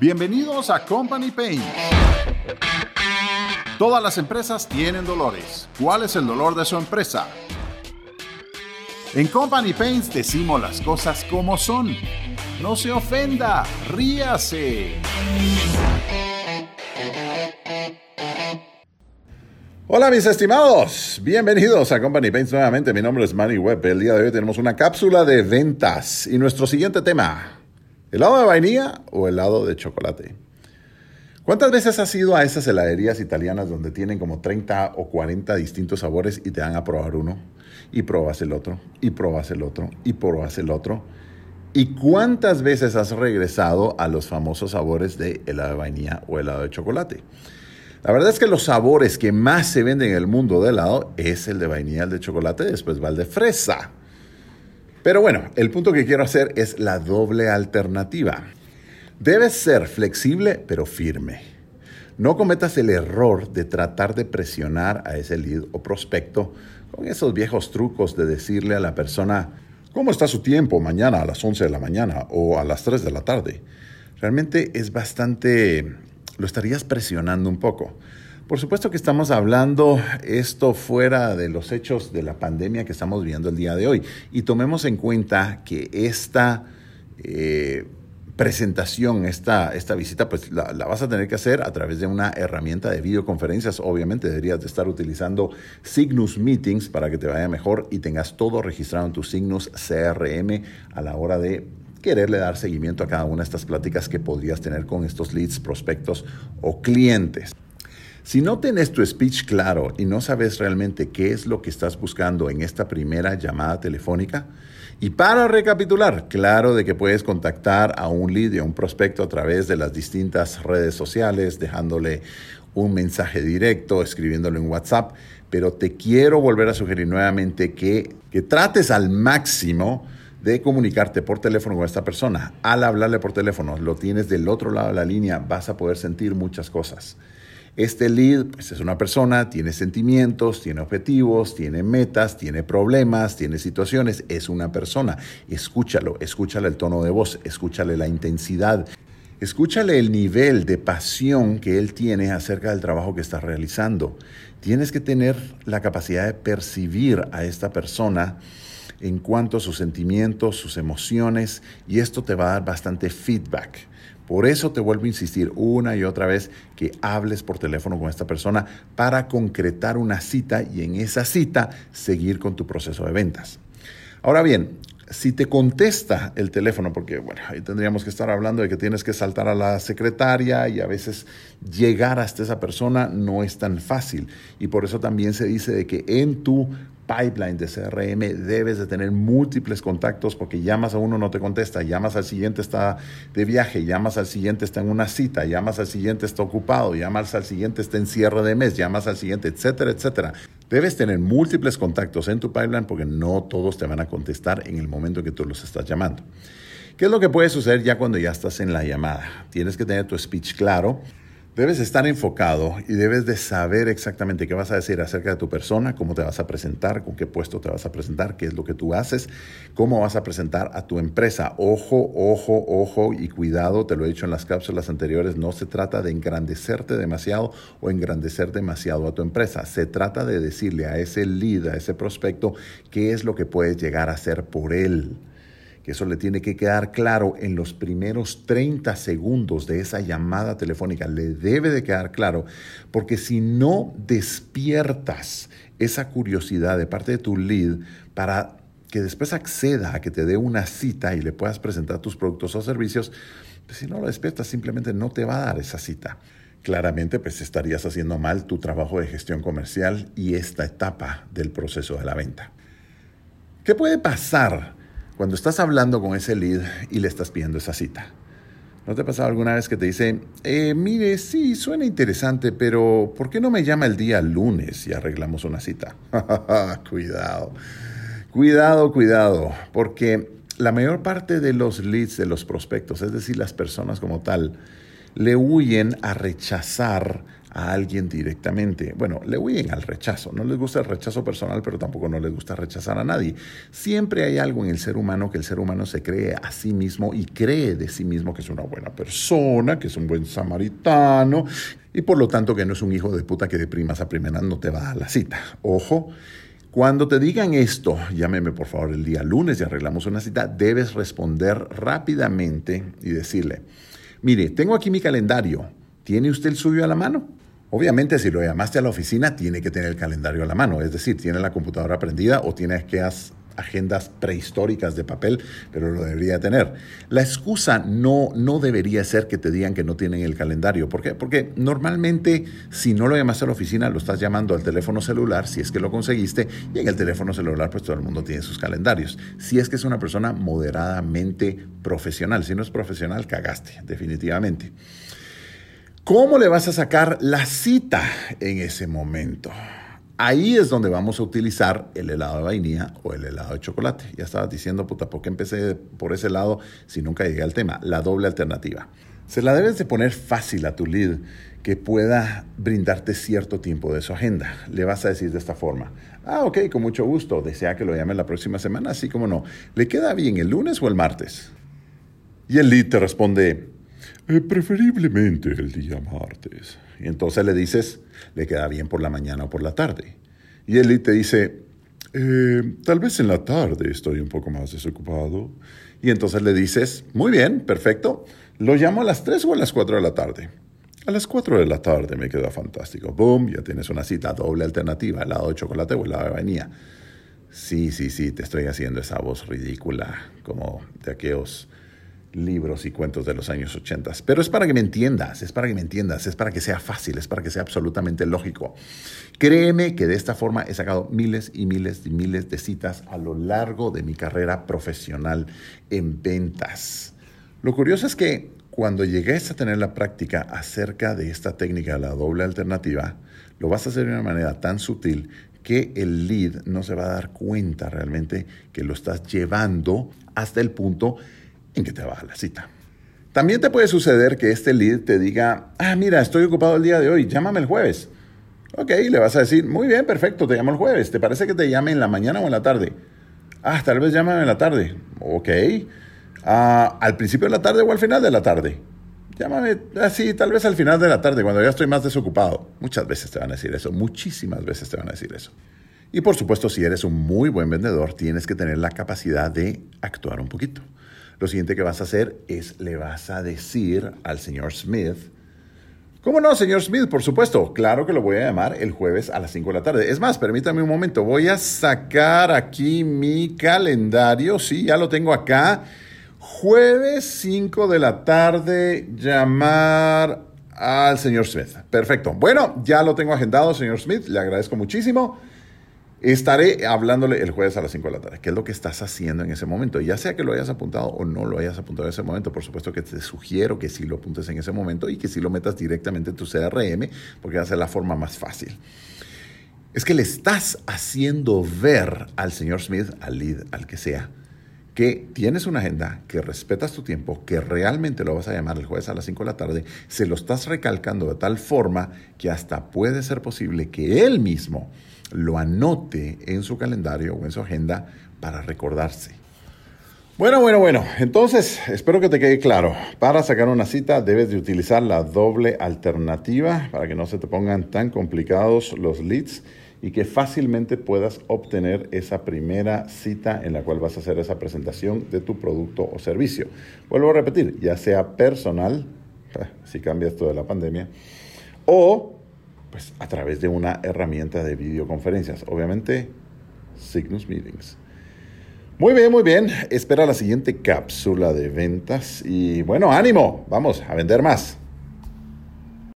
Bienvenidos a Company Pain. Todas las empresas tienen dolores. ¿Cuál es el dolor de su empresa? En Company Paints decimos las cosas como son. No se ofenda, ríase. Hola mis estimados, bienvenidos a Company Paints nuevamente. Mi nombre es Manny Webb. El día de hoy tenemos una cápsula de ventas y nuestro siguiente tema, ¿helado de vainilla o helado de chocolate? ¿Cuántas veces has ido a esas heladerías italianas donde tienen como 30 o 40 distintos sabores y te dan a probar uno? Y probas el otro, y probas el otro, y probas el otro. ¿Y cuántas veces has regresado a los famosos sabores de helado de vainilla o helado de chocolate? La verdad es que los sabores que más se venden en el mundo de helado es el de vainilla, el de chocolate, después va el de fresa. Pero bueno, el punto que quiero hacer es la doble alternativa. Debes ser flexible pero firme. No cometas el error de tratar de presionar a ese lead o prospecto con esos viejos trucos de decirle a la persona, ¿cómo está su tiempo mañana a las 11 de la mañana o a las 3 de la tarde? Realmente es bastante lo estarías presionando un poco. Por supuesto que estamos hablando esto fuera de los hechos de la pandemia que estamos viendo el día de hoy y tomemos en cuenta que esta eh, presentación, esta, esta visita, pues la, la, vas a tener que hacer a través de una herramienta de videoconferencias. Obviamente deberías de estar utilizando Signus Meetings para que te vaya mejor y tengas todo registrado en tu Signus CRM a la hora de quererle dar seguimiento a cada una de estas pláticas que podrías tener con estos leads, prospectos o clientes. Si no tienes tu speech claro y no sabes realmente qué es lo que estás buscando en esta primera llamada telefónica, y para recapitular, claro de que puedes contactar a un lead a un prospecto a través de las distintas redes sociales, dejándole un mensaje directo, escribiéndolo en WhatsApp, pero te quiero volver a sugerir nuevamente que, que trates al máximo de comunicarte por teléfono con esta persona. Al hablarle por teléfono, lo tienes del otro lado de la línea, vas a poder sentir muchas cosas. Este lead pues, es una persona, tiene sentimientos, tiene objetivos, tiene metas, tiene problemas, tiene situaciones, es una persona. Escúchalo, escúchale el tono de voz, escúchale la intensidad, escúchale el nivel de pasión que él tiene acerca del trabajo que está realizando. Tienes que tener la capacidad de percibir a esta persona en cuanto a sus sentimientos, sus emociones, y esto te va a dar bastante feedback. Por eso te vuelvo a insistir una y otra vez que hables por teléfono con esta persona para concretar una cita y en esa cita seguir con tu proceso de ventas. Ahora bien, si te contesta el teléfono, porque bueno, ahí tendríamos que estar hablando de que tienes que saltar a la secretaria y a veces llegar hasta esa persona no es tan fácil. Y por eso también se dice de que en tu pipeline de CRM debes de tener múltiples contactos porque llamas a uno no te contesta, llamas al siguiente está de viaje, llamas al siguiente está en una cita, llamas al siguiente está ocupado, llamas al siguiente está en cierre de mes, llamas al siguiente, etcétera, etcétera. Debes tener múltiples contactos en tu pipeline porque no todos te van a contestar en el momento que tú los estás llamando. ¿Qué es lo que puede suceder ya cuando ya estás en la llamada? Tienes que tener tu speech claro, Debes estar enfocado y debes de saber exactamente qué vas a decir acerca de tu persona, cómo te vas a presentar, con qué puesto te vas a presentar, qué es lo que tú haces, cómo vas a presentar a tu empresa. Ojo, ojo, ojo y cuidado, te lo he dicho en las cápsulas anteriores, no se trata de engrandecerte demasiado o engrandecer demasiado a tu empresa. Se trata de decirle a ese lead, a ese prospecto, qué es lo que puedes llegar a hacer por él eso le tiene que quedar claro en los primeros 30 segundos de esa llamada telefónica, le debe de quedar claro, porque si no despiertas esa curiosidad de parte de tu lead para que después acceda a que te dé una cita y le puedas presentar tus productos o servicios, pues si no lo despiertas simplemente no te va a dar esa cita. Claramente pues estarías haciendo mal tu trabajo de gestión comercial y esta etapa del proceso de la venta. ¿Qué puede pasar cuando estás hablando con ese lead y le estás pidiendo esa cita. ¿No te ha pasado alguna vez que te dice, eh, mire, sí, suena interesante, pero ¿por qué no me llama el día lunes y arreglamos una cita? cuidado, cuidado, cuidado, porque la mayor parte de los leads, de los prospectos, es decir, las personas como tal, le huyen a rechazar a alguien directamente. Bueno, le huyen al rechazo. No les gusta el rechazo personal, pero tampoco no les gusta rechazar a nadie. Siempre hay algo en el ser humano que el ser humano se cree a sí mismo y cree de sí mismo que es una buena persona, que es un buen samaritano y por lo tanto que no es un hijo de puta que de primas a primeras no te va a la cita. Ojo. Cuando te digan esto, llámeme por favor el día lunes y arreglamos una cita, debes responder rápidamente y decirle, mire, tengo aquí mi calendario, ¿tiene usted el suyo a la mano? Obviamente, si lo llamaste a la oficina, tiene que tener el calendario a la mano, es decir, tiene la computadora prendida o tiene que agendas prehistóricas de papel, pero lo debería tener. La excusa no, no debería ser que te digan que no tienen el calendario. ¿Por qué? Porque normalmente si no lo llamaste a la oficina, lo estás llamando al teléfono celular, si es que lo conseguiste, y en el teléfono celular pues todo el mundo tiene sus calendarios. Si es que es una persona moderadamente profesional, si no es profesional, cagaste, definitivamente. ¿Cómo le vas a sacar la cita en ese momento? Ahí es donde vamos a utilizar el helado de vainilla o el helado de chocolate. Ya estabas diciendo, puta, ¿por qué empecé por ese lado si nunca llegué al tema? La doble alternativa. Se la debes de poner fácil a tu lead que pueda brindarte cierto tiempo de su agenda. Le vas a decir de esta forma, ah, ok, con mucho gusto, desea que lo llame la próxima semana, así como no. ¿Le queda bien el lunes o el martes? Y el lead te responde, eh, preferiblemente el día martes. Y entonces le dices, le queda bien por la mañana o por la tarde. Y él te dice, eh, tal vez en la tarde estoy un poco más desocupado. Y entonces le dices, muy bien, perfecto, lo llamo a las 3 o a las 4 de la tarde. A las 4 de la tarde me queda fantástico. Boom, ya tienes una cita doble alternativa, helado de chocolate o helado de vainilla. Sí, sí, sí, te estoy haciendo esa voz ridícula, como de aquellos libros y cuentos de los años 80. Pero es para que me entiendas, es para que me entiendas, es para que sea fácil, es para que sea absolutamente lógico. Créeme que de esta forma he sacado miles y miles y miles de citas a lo largo de mi carrera profesional en ventas. Lo curioso es que cuando llegues a tener la práctica acerca de esta técnica, la doble alternativa, lo vas a hacer de una manera tan sutil que el lead no se va a dar cuenta realmente que lo estás llevando hasta el punto en que te va a la cita. También te puede suceder que este lead te diga, ah, mira, estoy ocupado el día de hoy, llámame el jueves. Ok, le vas a decir, muy bien, perfecto, te llamo el jueves. ¿Te parece que te llame en la mañana o en la tarde? Ah, tal vez llámame en la tarde. Ok. Ah, ¿Al principio de la tarde o al final de la tarde? Llámame así, tal vez al final de la tarde, cuando ya estoy más desocupado. Muchas veces te van a decir eso, muchísimas veces te van a decir eso. Y por supuesto, si eres un muy buen vendedor, tienes que tener la capacidad de actuar un poquito. Lo siguiente que vas a hacer es le vas a decir al señor Smith, ¿Cómo no, señor Smith? Por supuesto, claro que lo voy a llamar el jueves a las 5 de la tarde. Es más, permítame un momento, voy a sacar aquí mi calendario, sí, ya lo tengo acá. Jueves 5 de la tarde, llamar al señor Smith. Perfecto. Bueno, ya lo tengo agendado, señor Smith, le agradezco muchísimo. Estaré hablándole el jueves a las 5 de la tarde. ¿Qué es lo que estás haciendo en ese momento? Ya sea que lo hayas apuntado o no lo hayas apuntado en ese momento, por supuesto que te sugiero que sí lo apuntes en ese momento y que sí lo metas directamente en tu CRM, porque va a ser la forma más fácil. Es que le estás haciendo ver al señor Smith, al lead, al que sea, que tienes una agenda, que respetas tu tiempo, que realmente lo vas a llamar el jueves a las 5 de la tarde, se lo estás recalcando de tal forma que hasta puede ser posible que él mismo lo anote en su calendario o en su agenda para recordarse. Bueno, bueno, bueno, entonces espero que te quede claro. Para sacar una cita debes de utilizar la doble alternativa para que no se te pongan tan complicados los leads y que fácilmente puedas obtener esa primera cita en la cual vas a hacer esa presentación de tu producto o servicio. Vuelvo a repetir, ya sea personal, si cambia esto de la pandemia, o pues a través de una herramienta de videoconferencias, obviamente Cygnus Meetings. Muy bien, muy bien. Espera la siguiente cápsula de ventas y bueno, ánimo, vamos a vender más.